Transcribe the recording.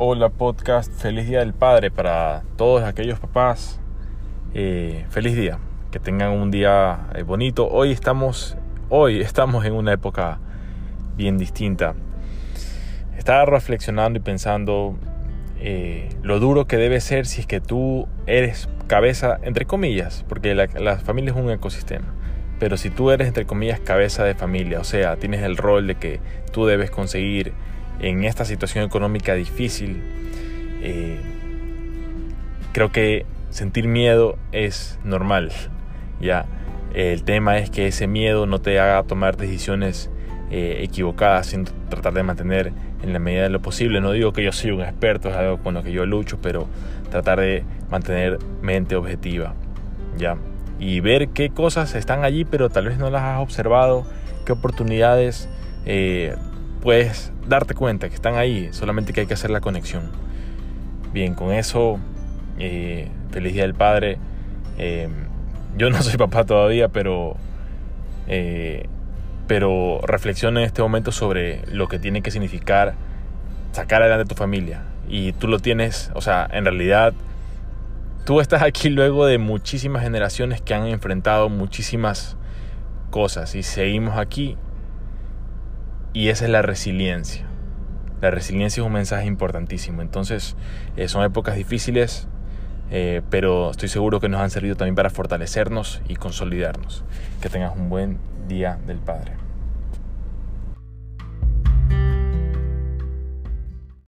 Hola podcast, feliz día del padre para todos aquellos papás. Eh, feliz día, que tengan un día eh, bonito. Hoy estamos, hoy estamos en una época bien distinta. Estaba reflexionando y pensando eh, lo duro que debe ser si es que tú eres cabeza, entre comillas, porque la, la familia es un ecosistema. Pero si tú eres, entre comillas, cabeza de familia, o sea, tienes el rol de que tú debes conseguir en esta situación económica difícil, eh, creo que sentir miedo es normal. Ya, el tema es que ese miedo no te haga tomar decisiones eh, equivocadas, sin tratar de mantener en la medida de lo posible. No digo que yo soy un experto, es algo con lo que yo lucho, pero tratar de mantener mente objetiva. Ya, y ver qué cosas están allí, pero tal vez no las has observado, qué oportunidades eh, puedes darte cuenta que están ahí, solamente que hay que hacer la conexión. Bien, con eso, eh, feliz día del padre. Eh, yo no soy papá todavía, pero, eh, pero reflexiona en este momento sobre lo que tiene que significar sacar adelante tu familia. Y tú lo tienes, o sea, en realidad, tú estás aquí luego de muchísimas generaciones que han enfrentado muchísimas cosas y seguimos aquí y esa es la resiliencia. La resiliencia es un mensaje importantísimo. Entonces, eh, son épocas difíciles, eh, pero estoy seguro que nos han servido también para fortalecernos y consolidarnos. Que tengas un buen día del Padre.